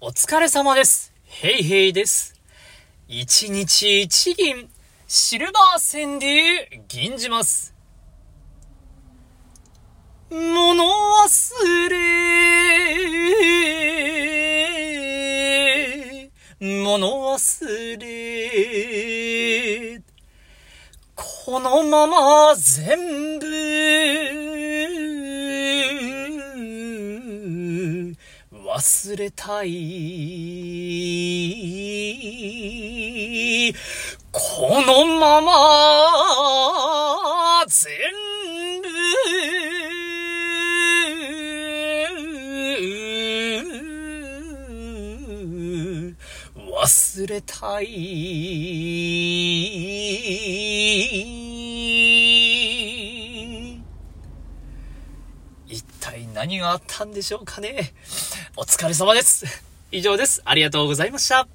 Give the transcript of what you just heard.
お疲れ様です。ヘイヘイです。一日一銀、シルバー川柳、銀じます。物忘れ、物忘れ、このまま全部、忘れたい。このまま、全部、忘れたい。一体何があったんでしょうかね。お疲れ様です。以上です。ありがとうございました。